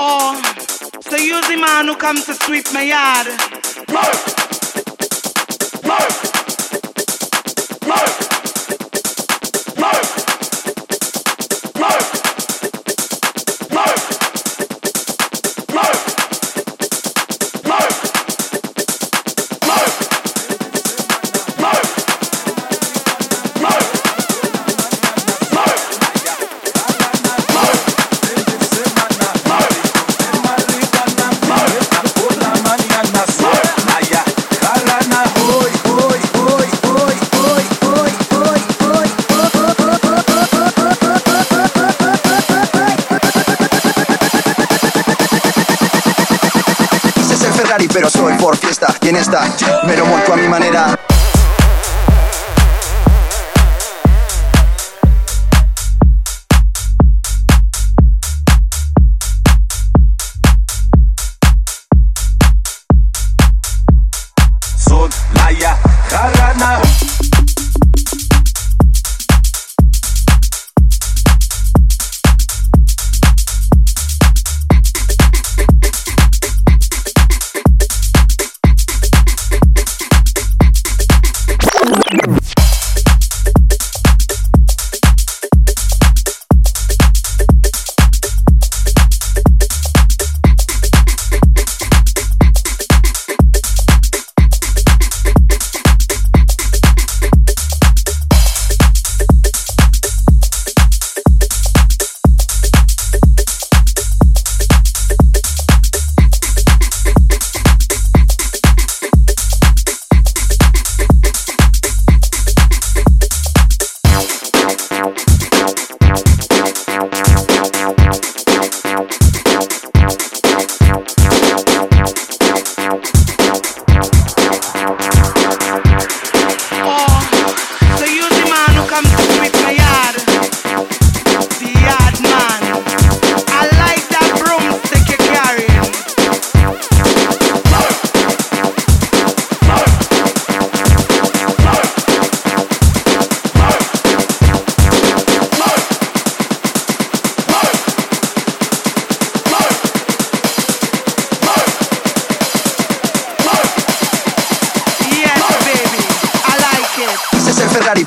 Oh, so you the man who comes to sweep my yard. pero soy por fiesta. ¿Quién está? pero me lo monto a mi manera.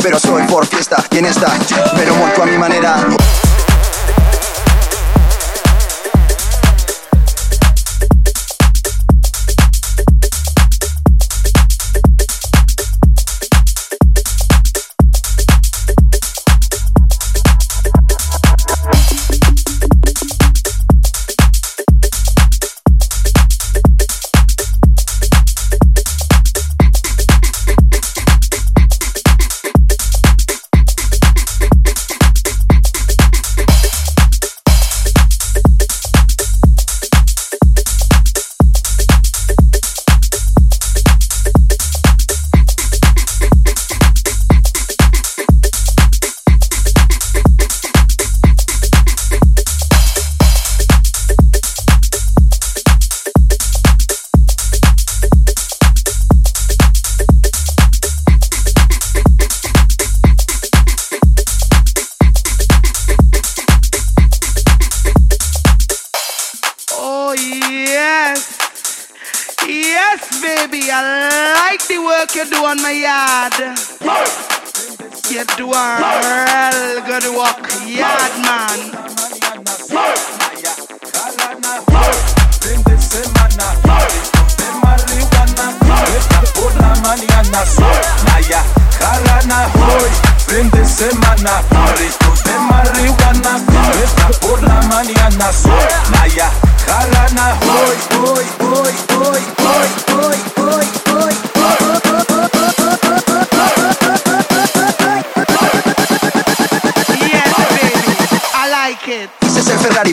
pero soy por fiesta. quien está pero muerto a mi manera. Yes, baby, I like the work you do on my yard. You do a real good work, yard man. Mariana, soy Maya, Calana,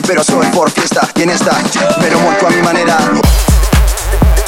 pero soy por fiesta. Y está? Pero muerto a mi manera.